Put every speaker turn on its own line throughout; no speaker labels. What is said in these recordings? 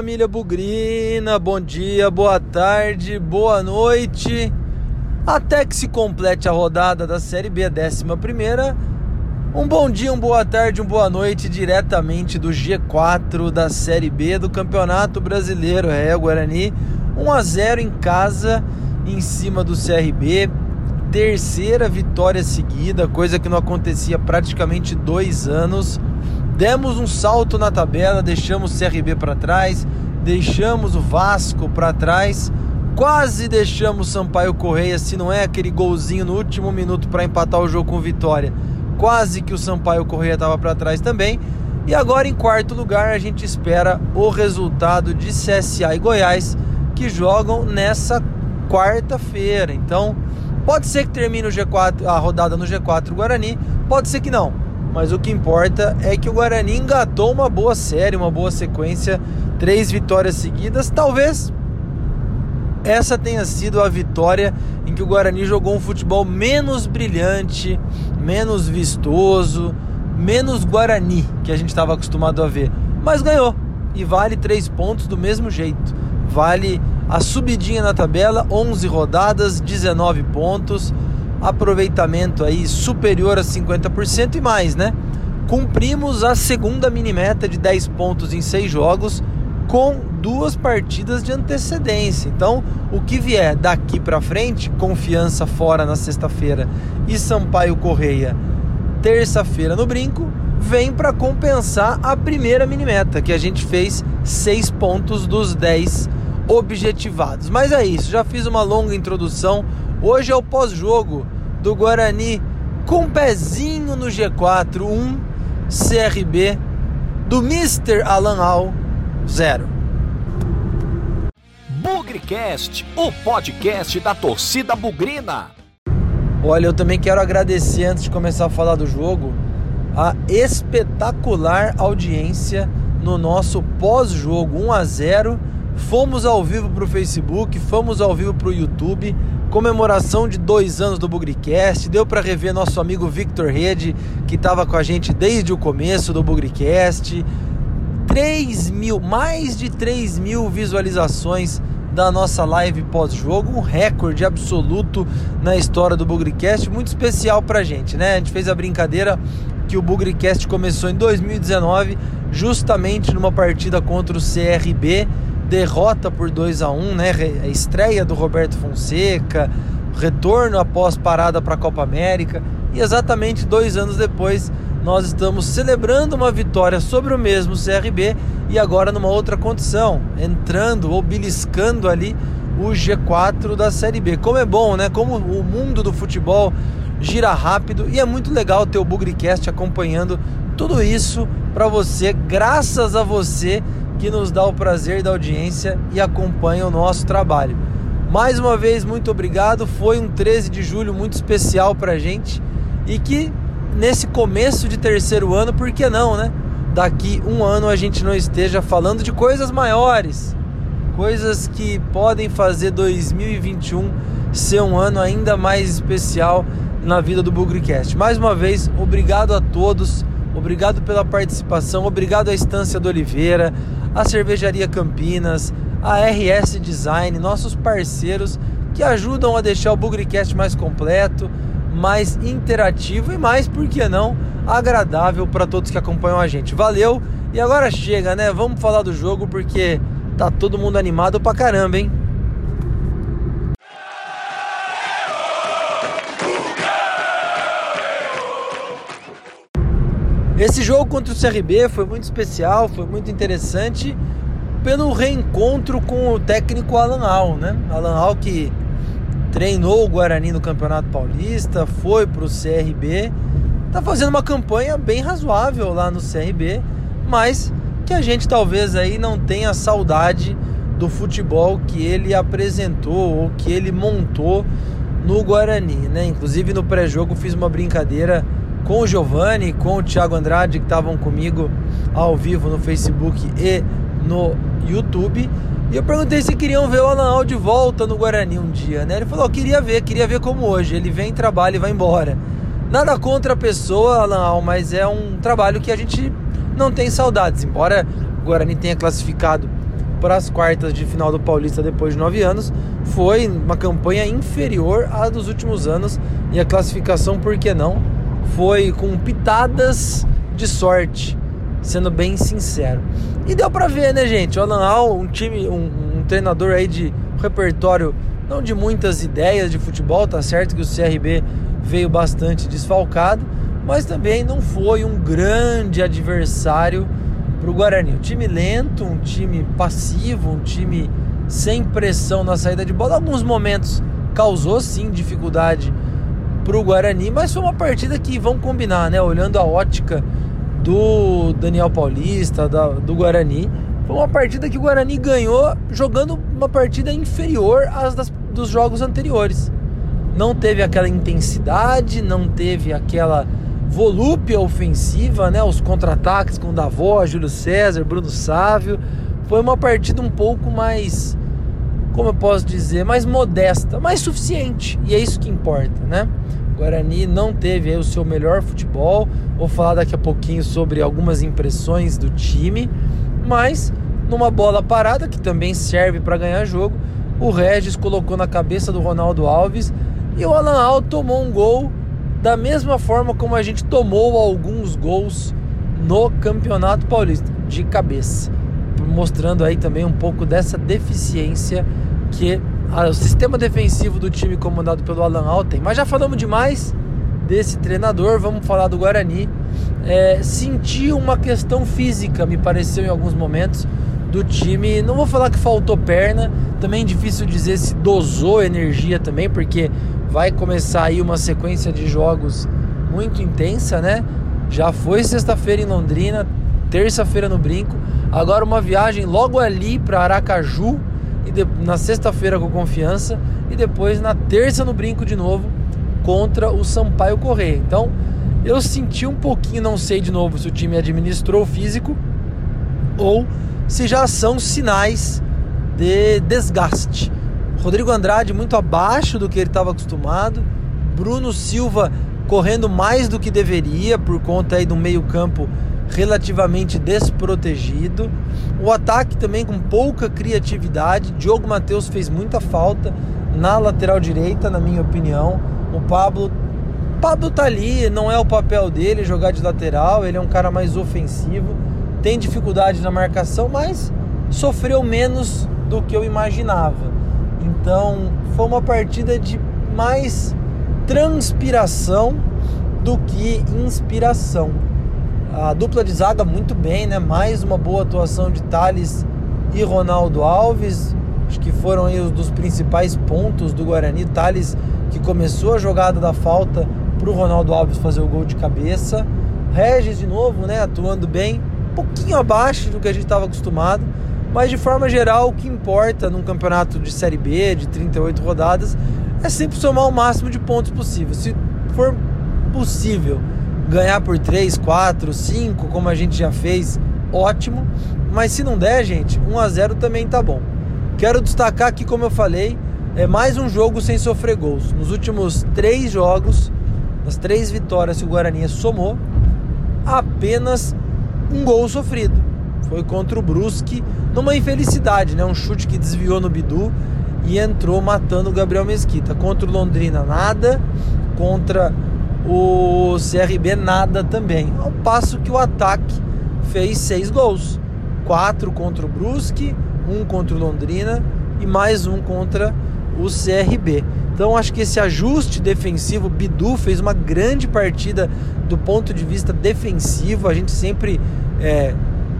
família Bugrina, bom dia, boa tarde, boa noite. Até que se complete a rodada da Série B, 11 primeira. Um bom dia, uma boa tarde, uma boa noite diretamente do G4 da Série B do Campeonato Brasileiro. É, Guarani 1 a 0 em casa em cima do CRB. Terceira vitória seguida, coisa que não acontecia praticamente dois anos. Demos um salto na tabela, deixamos o CRB para trás, deixamos o Vasco para trás, quase deixamos o Sampaio Correia, se não é aquele golzinho no último minuto para empatar o jogo com vitória. Quase que o Sampaio Correia estava para trás também. E agora em quarto lugar a gente espera o resultado de CSA e Goiás que jogam nessa quarta-feira. Então, pode ser que termine o G4, a rodada no G4 Guarani, pode ser que não. Mas o que importa é que o Guarani engatou uma boa série, uma boa sequência, três vitórias seguidas. Talvez essa tenha sido a vitória em que o Guarani jogou um futebol menos brilhante, menos vistoso, menos Guarani que a gente estava acostumado a ver. Mas ganhou e vale três pontos do mesmo jeito. Vale a subidinha na tabela, 11 rodadas, 19 pontos aproveitamento aí superior a 50% e mais, né? Cumprimos a segunda mini meta de 10 pontos em 6 jogos com duas partidas de antecedência. Então, o que vier daqui para frente, confiança fora na sexta-feira e Sampaio Correia terça-feira no brinco, vem para compensar a primeira mini meta, que a gente fez 6 pontos dos 10 objetivados. Mas é isso, já fiz uma longa introdução. Hoje é o pós-jogo do Guarani com um pezinho no G4, 1 CRB do Mr. Alan Al 0.
Bugrecast, o podcast da torcida bugrina.
Olha, eu também quero agradecer antes de começar a falar do jogo a espetacular audiência no nosso pós-jogo 1 a 0 Fomos ao vivo para o Facebook, fomos ao vivo para o YouTube. Comemoração de dois anos do Bugricast. Deu para rever nosso amigo Victor Rede, que estava com a gente desde o começo do Bugricast. 3 mil, mais de 3 mil visualizações da nossa live pós-jogo, um recorde absoluto na história do Bugricast, muito especial pra gente, né? A gente fez a brincadeira que o Bugricast começou em 2019, justamente numa partida contra o CRB derrota por 2 a 1 né? A estreia do Roberto Fonseca, retorno após parada para a Copa América. E exatamente dois anos depois, nós estamos celebrando uma vitória sobre o mesmo CRB e agora numa outra condição, entrando ou beliscando ali o G4 da Série B. Como é bom, né? Como o mundo do futebol gira rápido e é muito legal ter o Bugricast acompanhando tudo isso para você, graças a você que nos dá o prazer da audiência e acompanha o nosso trabalho. Mais uma vez, muito obrigado. Foi um 13 de julho muito especial para a gente e que nesse começo de terceiro ano, por que não, né? Daqui um ano a gente não esteja falando de coisas maiores, coisas que podem fazer 2021 ser um ano ainda mais especial na vida do Bugrecast. Mais uma vez, obrigado a todos, obrigado pela participação, obrigado à Estância do Oliveira, a Cervejaria Campinas, a RS Design, nossos parceiros que ajudam a deixar o Bugrecast mais completo, mais interativo e mais, por que não, agradável para todos que acompanham a gente. Valeu! E agora chega, né? Vamos falar do jogo porque tá todo mundo animado pra caramba, hein? Esse jogo contra o CRB foi muito especial, foi muito interessante pelo reencontro com o técnico Alan Al, né? Alan Al que treinou o Guarani no Campeonato Paulista, foi para o CRB, tá fazendo uma campanha bem razoável lá no CRB, mas que a gente talvez aí não tenha saudade do futebol que ele apresentou ou que ele montou no Guarani, né? Inclusive no pré-jogo fiz uma brincadeira com o Giovanni, com o Thiago Andrade, que estavam comigo ao vivo no Facebook e no YouTube. E eu perguntei se queriam ver o Alan de volta no Guarani um dia, né? Ele falou, queria ver, queria ver como hoje. Ele vem, trabalha e vai embora. Nada contra a pessoa, Alan mas é um trabalho que a gente não tem saudades. Embora o Guarani tenha classificado para as quartas de final do Paulista depois de nove anos foi uma campanha inferior à dos últimos anos e a classificação, por que não, foi com pitadas de sorte, sendo bem sincero. E deu para ver, né, gente? O Alan Al, um time, um, um treinador aí de repertório não de muitas ideias de futebol, tá certo que o CRB veio bastante desfalcado, mas também não foi um grande adversário para o Guarani. Um time lento, um time passivo, um time sem pressão na saída de bola. Alguns momentos causou sim dificuldade para o Guarani, mas foi uma partida que vão combinar, né? Olhando a ótica do Daniel Paulista, da, do Guarani, foi uma partida que o Guarani ganhou jogando uma partida inferior às das, dos jogos anteriores. Não teve aquela intensidade, não teve aquela volúpia ofensiva, né? Os contra-ataques com Davó, Júlio César, Bruno Sávio. Foi uma partida um pouco mais, como eu posso dizer, mais modesta, mais suficiente. E é isso que importa, né? O Guarani não teve o seu melhor futebol. Vou falar daqui a pouquinho sobre algumas impressões do time, mas numa bola parada que também serve para ganhar jogo, o Regis colocou na cabeça do Ronaldo Alves e o Alan Al tomou um gol da mesma forma como a gente tomou alguns gols no Campeonato Paulista, de cabeça. Mostrando aí também um pouco dessa deficiência que o sistema defensivo do time comandado pelo Alan Al tem. Mas já falamos demais desse treinador, vamos falar do Guarani. É, senti uma questão física, me pareceu em alguns momentos, do time. Não vou falar que faltou perna, também é difícil dizer se dosou energia também, porque vai começar aí uma sequência de jogos muito intensa, né? Já foi sexta-feira em Londrina, terça-feira no Brinco, agora uma viagem logo ali para Aracaju e de, na sexta-feira com confiança e depois na terça no Brinco de novo contra o Sampaio Correia. Então, eu senti um pouquinho, não sei de novo se o time administrou o físico ou se já são sinais de desgaste. Rodrigo Andrade muito abaixo do que ele estava acostumado. Bruno Silva correndo mais do que deveria por conta aí do meio-campo relativamente desprotegido. O ataque também com pouca criatividade. Diogo Matheus fez muita falta na lateral direita, na minha opinião. O Pablo Pablo tá ali, não é o papel dele jogar de lateral, ele é um cara mais ofensivo, tem dificuldade na marcação, mas sofreu menos do que eu imaginava. Então foi uma partida de mais transpiração do que inspiração. A dupla de zaga muito bem, né? Mais uma boa atuação de Thales e Ronaldo Alves. Acho que foram aí os dos principais pontos do Guarani. Thales que começou a jogada da falta para o Ronaldo Alves fazer o gol de cabeça. Regis de novo, né? Atuando bem, um pouquinho abaixo do que a gente estava acostumado mas de forma geral, o que importa num campeonato de Série B, de 38 rodadas, é sempre somar o máximo de pontos possível. Se for possível ganhar por 3, 4, 5, como a gente já fez, ótimo. Mas se não der, gente, 1 a 0 também tá bom. Quero destacar aqui, como eu falei, é mais um jogo sem sofrer gols. Nos últimos três jogos, nas três vitórias que o Guarani somou, apenas um gol sofrido. Foi contra o Brusque, numa infelicidade, né? Um chute que desviou no Bidu e entrou matando o Gabriel Mesquita. Contra o Londrina, nada. Contra o CRB, nada também. Ao passo que o ataque fez seis gols: quatro contra o Brusque, um contra o Londrina e mais um contra o CRB. Então acho que esse ajuste defensivo, Bidu fez uma grande partida do ponto de vista defensivo. A gente sempre é,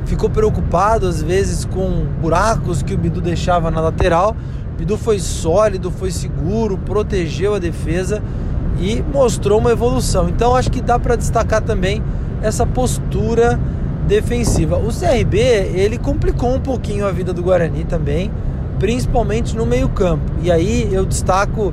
ficou preocupado às vezes com buracos que o Bidu deixava na lateral. Bidu foi sólido, foi seguro, protegeu a defesa e mostrou uma evolução. Então acho que dá para destacar também essa postura defensiva. O CRB ele complicou um pouquinho a vida do Guarani também, principalmente no meio campo. E aí eu destaco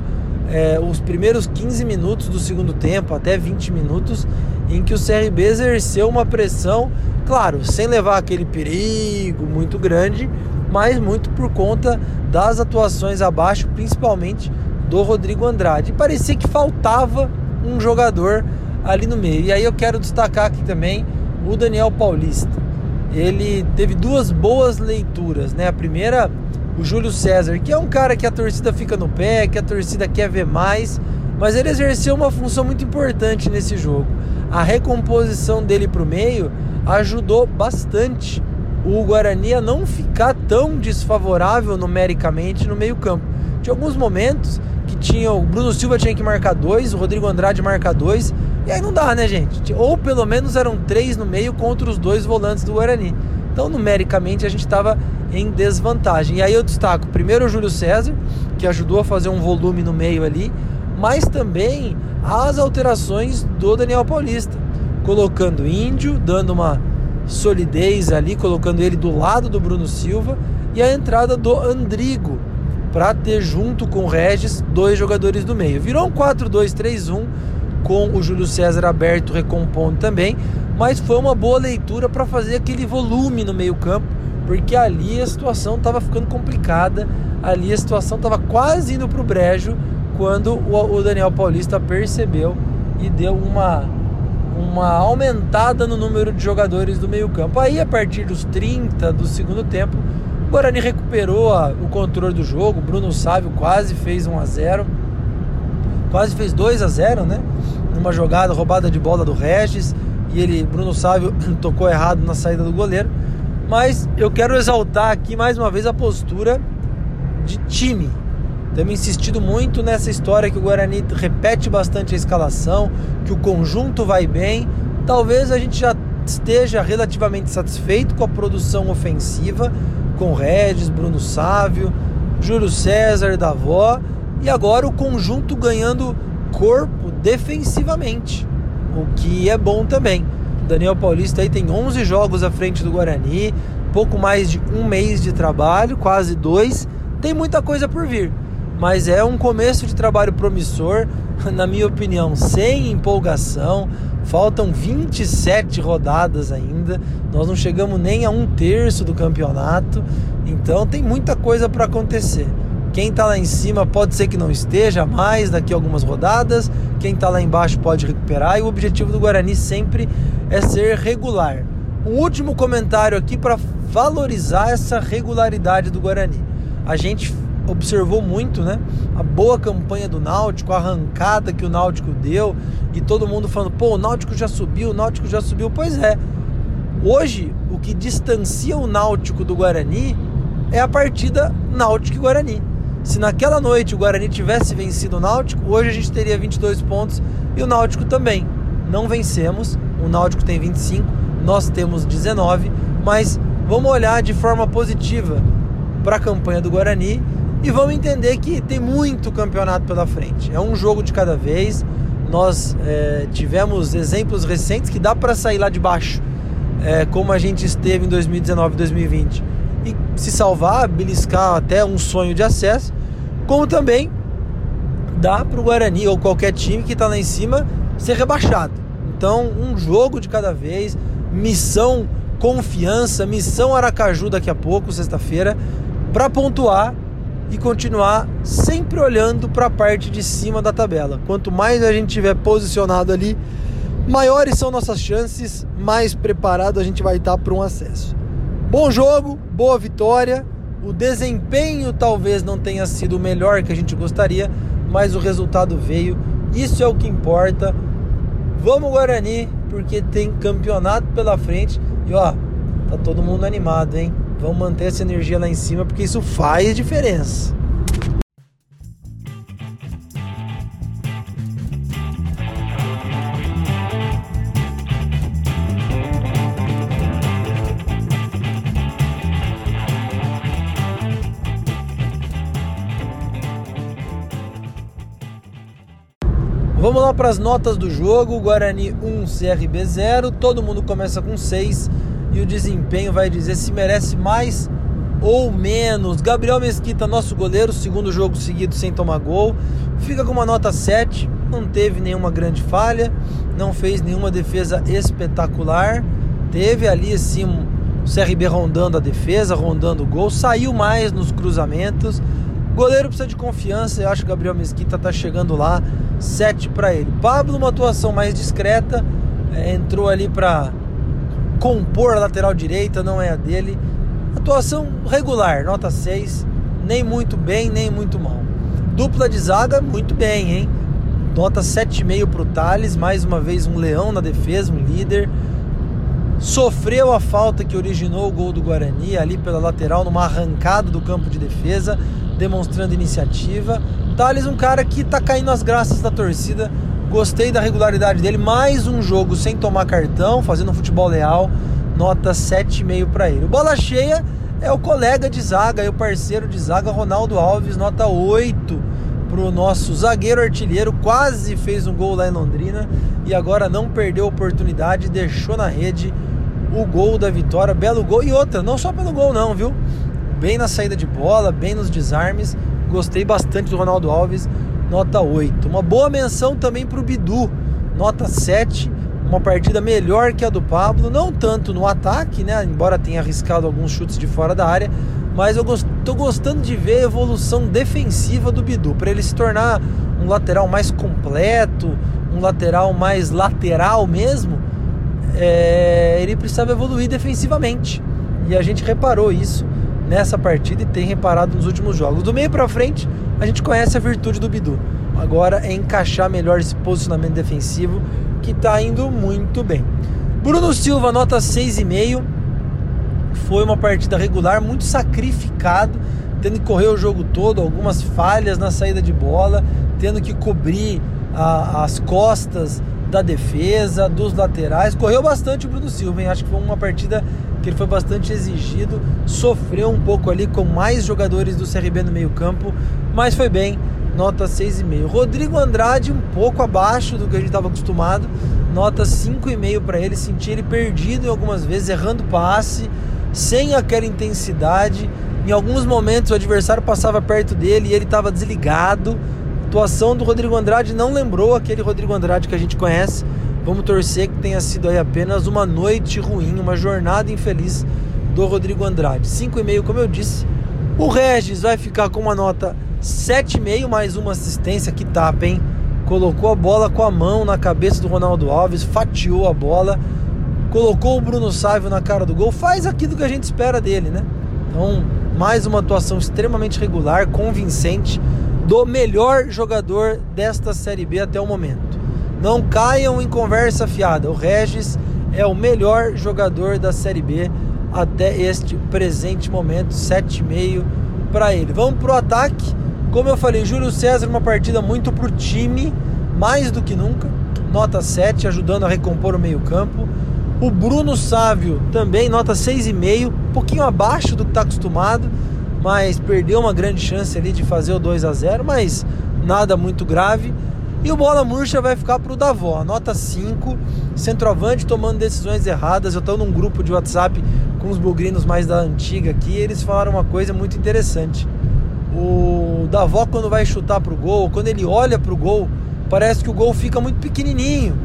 é, os primeiros 15 minutos do segundo tempo, até 20 minutos, em que o CRB exerceu uma pressão Claro, sem levar aquele perigo muito grande, mas muito por conta das atuações abaixo, principalmente do Rodrigo Andrade. Parecia que faltava um jogador ali no meio. E aí eu quero destacar aqui também o Daniel Paulista. ele teve duas boas leituras, né? A primeira, o Júlio César, que é um cara que a torcida fica no pé, que a torcida quer ver mais, mas ele exerceu uma função muito importante nesse jogo. A recomposição dele para o meio ajudou bastante o Guarani a não ficar tão desfavorável numericamente no meio-campo. Tinha alguns momentos tinha o Bruno Silva tinha que marcar dois, o Rodrigo Andrade marcar dois, e aí não dá, né, gente? Ou pelo menos eram três no meio contra os dois volantes do Guarani. Então, numericamente, a gente estava em desvantagem. E aí eu destaco primeiro o Júlio César, que ajudou a fazer um volume no meio ali, mas também as alterações do Daniel Paulista, colocando Índio, dando uma solidez ali, colocando ele do lado do Bruno Silva, e a entrada do Andrigo, para ter junto com o Regis dois jogadores do meio. Virou um 4-2-3-1 com o Júlio César aberto recompondo também, mas foi uma boa leitura para fazer aquele volume no meio-campo, porque ali a situação estava ficando complicada, ali a situação estava quase indo para o brejo quando o Daniel Paulista percebeu e deu uma uma aumentada no número de jogadores do meio-campo. Aí a partir dos 30 do segundo tempo, o Guarani recuperou a, o controle do jogo. Bruno Sávio quase fez 1 a 0. Quase fez 2 a 0, né? Numa jogada roubada de bola do Regis e ele, Bruno Sávio, tocou errado na saída do goleiro. Mas eu quero exaltar aqui mais uma vez a postura de time. Temos insistido muito nessa história que o Guarani repete bastante a escalação, que o conjunto vai bem. Talvez a gente já esteja relativamente satisfeito com a produção ofensiva, com Regis, Bruno Sávio, Júlio César, Davó e agora o conjunto ganhando corpo defensivamente, o que é bom também. Daniel Paulista aí tem 11 jogos à frente do Guarani, pouco mais de um mês de trabalho, quase dois, tem muita coisa por vir. Mas é um começo de trabalho promissor, na minha opinião, sem empolgação, Faltam 27 rodadas ainda, nós não chegamos nem a um terço do campeonato, então tem muita coisa para acontecer. Quem está lá em cima pode ser que não esteja mais daqui a algumas rodadas, quem está lá embaixo pode recuperar e o objetivo do Guarani sempre é ser regular. Um último comentário aqui para valorizar essa regularidade do Guarani. A gente observou muito, né? A boa campanha do Náutico, a arrancada que o Náutico deu e todo mundo falando, pô, o Náutico já subiu, o Náutico já subiu. Pois é. Hoje, o que distancia o Náutico do Guarani é a partida Náutico e Guarani. Se naquela noite o Guarani tivesse vencido o Náutico, hoje a gente teria 22 pontos e o Náutico também. Não vencemos, o Náutico tem 25, nós temos 19, mas vamos olhar de forma positiva para a campanha do Guarani e vamos entender que tem muito campeonato pela frente. É um jogo de cada vez. Nós é, tivemos exemplos recentes que dá para sair lá de baixo, é, como a gente esteve em 2019 e 2020, e se salvar, beliscar até um sonho de acesso, como também dá para o Guarani ou qualquer time que está lá em cima ser rebaixado. Então, um jogo de cada vez, missão confiança, missão Aracaju daqui a pouco, sexta-feira, para pontuar e continuar sempre olhando para a parte de cima da tabela. Quanto mais a gente tiver posicionado ali, maiores são nossas chances, mais preparado a gente vai estar para um acesso. Bom jogo, boa vitória. O desempenho talvez não tenha sido o melhor que a gente gostaria, mas o resultado veio. Isso é o que importa. Vamos Guarani, porque tem campeonato pela frente e ó, tá todo mundo animado, hein? Vamos manter essa energia lá em cima porque isso faz diferença. Vamos lá para as notas do jogo. Guarani 1, CRB 0. Todo mundo começa com 6 e o desempenho vai dizer se merece mais ou menos. Gabriel Mesquita, nosso goleiro, segundo jogo seguido sem tomar gol, fica com uma nota 7, não teve nenhuma grande falha, não fez nenhuma defesa espetacular. Teve ali assim o CRB rondando a defesa, rondando o gol, saiu mais nos cruzamentos. goleiro precisa de confiança, eu acho que Gabriel Mesquita tá chegando lá, 7 para ele. Pablo, uma atuação mais discreta, é, entrou ali para compor a lateral direita, não é a dele. Atuação regular, nota 6, nem muito bem, nem muito mal. Dupla de zaga, muito bem, hein? Nota 7,5 para o Thales, mais uma vez um leão na defesa, um líder. Sofreu a falta que originou o gol do Guarani ali pela lateral, numa arrancada do campo de defesa, demonstrando iniciativa. Thales, um cara que está caindo as graças da torcida. Gostei da regularidade dele. Mais um jogo sem tomar cartão, fazendo um futebol leal. Nota 7,5 para ele. Bola cheia é o colega de zaga e o parceiro de zaga, Ronaldo Alves, nota 8 para o nosso zagueiro artilheiro. Quase fez um gol lá em Londrina e agora não perdeu a oportunidade, deixou na rede o gol da vitória. Belo gol e outra, não só pelo gol, não, viu? Bem na saída de bola, bem nos desarmes. Gostei bastante do Ronaldo Alves, nota 8. Uma boa menção também para o Bidu, nota 7 uma partida melhor que a do Pablo, não tanto no ataque, né? Embora tenha arriscado alguns chutes de fora da área, mas eu estou gostando de ver a evolução defensiva do Bidu para ele se tornar um lateral mais completo, um lateral mais lateral mesmo. É, ele precisava evoluir defensivamente e a gente reparou isso nessa partida e tem reparado nos últimos jogos. Do meio para frente, a gente conhece a virtude do Bidu. Agora é encaixar melhor esse posicionamento defensivo que está indo muito bem. Bruno Silva, nota 6,5. Foi uma partida regular, muito sacrificado, tendo que correr o jogo todo, algumas falhas na saída de bola, tendo que cobrir a, as costas da defesa, dos laterais. Correu bastante o Bruno Silva, hein? acho que foi uma partida que ele foi bastante exigido, sofreu um pouco ali com mais jogadores do CRB no meio-campo, mas foi bem nota 6,5. Rodrigo Andrade, um pouco abaixo do que a gente estava acostumado, nota 5,5 para ele. Senti ele perdido em algumas vezes, errando passe, sem aquela intensidade. Em alguns momentos o adversário passava perto dele e ele estava desligado. Atuação do Rodrigo Andrade não lembrou aquele Rodrigo Andrade que a gente conhece. Vamos torcer que tenha sido aí apenas uma noite ruim, uma jornada infeliz do Rodrigo Andrade. 5,5, como eu disse. O Regis vai ficar com uma nota 7,5 mais uma assistência, que tapa, hein? Colocou a bola com a mão na cabeça do Ronaldo Alves, fatiou a bola, colocou o Bruno Sávio na cara do gol, faz aquilo que a gente espera dele, né? Então, mais uma atuação extremamente regular, convincente do melhor jogador desta Série B até o momento. Não caiam em conversa fiada. O Regis é o melhor jogador da Série B até este presente momento, 7,5 para ele. Vamos pro ataque. Como eu falei, Júlio César, uma partida muito pro time, mais do que nunca. Nota 7, ajudando a recompor o meio-campo. O Bruno Sávio também, nota 6,5, um pouquinho abaixo do que está acostumado, mas perdeu uma grande chance ali de fazer o 2 a 0 mas nada muito grave. E o Bola Murcha vai ficar para o Davó, nota 5, centroavante tomando decisões erradas. Eu estou num grupo de WhatsApp com os bugrinos mais da antiga aqui, e eles falaram uma coisa muito interessante. O Davó, quando vai chutar pro gol, quando ele olha pro gol, parece que o gol fica muito pequenininho.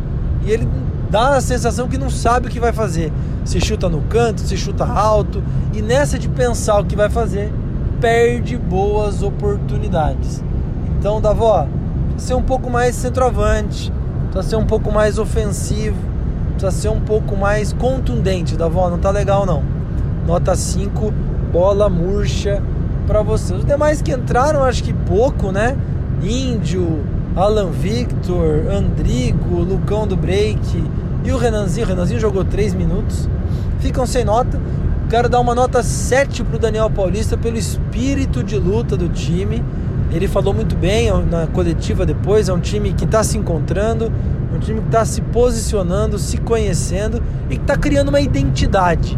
E ele dá a sensação que não sabe o que vai fazer. Se chuta no canto, se chuta alto. E nessa de pensar o que vai fazer, perde boas oportunidades. Então, Davó, ser um pouco mais centroavante, precisa ser um pouco mais ofensivo, precisa ser um pouco mais contundente. Davó, não tá legal não. Nota 5, bola murcha para você. Os demais que entraram, acho que pouco, né? Índio, Alan Victor, Andrigo, Lucão do Break e o Renanzinho. O Renanzinho jogou 3 minutos. Ficam sem nota. Quero dar uma nota 7 pro Daniel Paulista pelo espírito de luta do time. Ele falou muito bem na coletiva depois. É um time que está se encontrando, um time que está se posicionando, se conhecendo e que está criando uma identidade.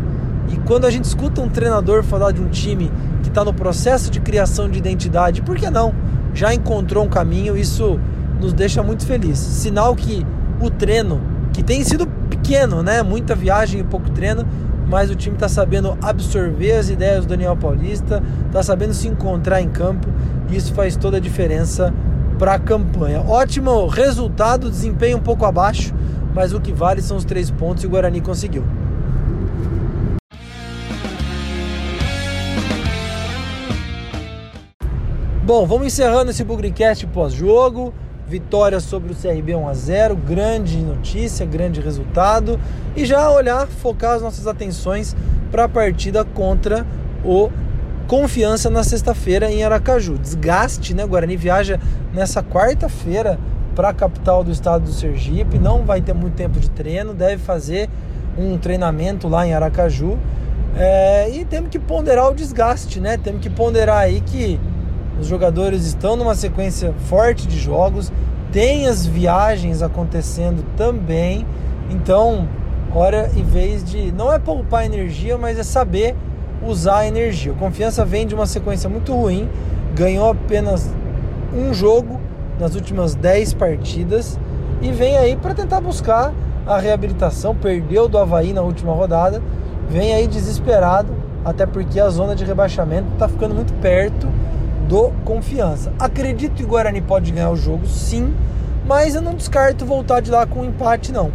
E quando a gente escuta um treinador falar de um time que está no processo de criação de identidade, por que não? Já encontrou um caminho, isso nos deixa muito felizes. Sinal que o treino, que tem sido pequeno, né? Muita viagem e pouco treino, mas o time está sabendo absorver as ideias do Daniel Paulista, está sabendo se encontrar em campo e isso faz toda a diferença para a campanha. Ótimo resultado, desempenho um pouco abaixo, mas o que vale são os três pontos e o Guarani conseguiu. Bom, vamos encerrando esse Bugrecast pós-jogo. Vitória sobre o CRB 1 a 0, grande notícia, grande resultado. E já olhar, focar as nossas atenções para a partida contra o Confiança na sexta-feira em Aracaju. Desgaste, né? Guarani viaja nessa quarta-feira para a capital do estado do Sergipe, não vai ter muito tempo de treino, deve fazer um treinamento lá em Aracaju. É, e temos que ponderar o desgaste, né? Temos que ponderar aí que os jogadores estão numa sequência forte de jogos, tem as viagens acontecendo também. Então, hora e vez de não é poupar energia, mas é saber usar a energia. O Confiança vem de uma sequência muito ruim, ganhou apenas um jogo nas últimas 10 partidas e vem aí para tentar buscar a reabilitação. Perdeu do Havaí na última rodada, vem aí desesperado, até porque a zona de rebaixamento está ficando muito perto do Confiança. Acredito que o Guarani pode ganhar o jogo, sim, mas eu não descarto voltar de lá com um empate, não.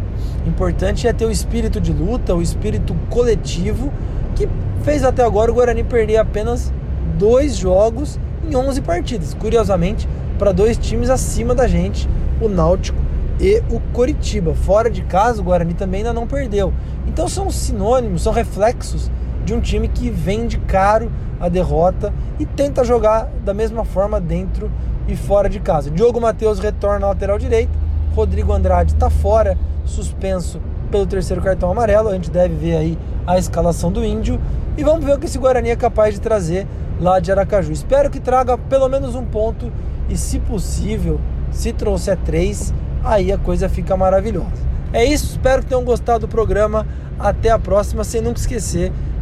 Importante é ter o espírito de luta, o espírito coletivo, que fez até agora o Guarani perder apenas dois jogos em 11 partidas. Curiosamente, para dois times acima da gente, o Náutico e o Coritiba. Fora de casa, o Guarani também ainda não perdeu. Então são sinônimos, são reflexos de um time que vende caro a derrota e tenta jogar da mesma forma dentro e fora de casa. Diogo Matheus retorna ao lateral direito, Rodrigo Andrade está fora, suspenso pelo terceiro cartão amarelo. A gente deve ver aí a escalação do Índio e vamos ver o que esse Guarani é capaz de trazer lá de Aracaju. Espero que traga pelo menos um ponto e, se possível, se trouxer três, aí a coisa fica maravilhosa. É isso, espero que tenham gostado do programa. Até a próxima, sem nunca esquecer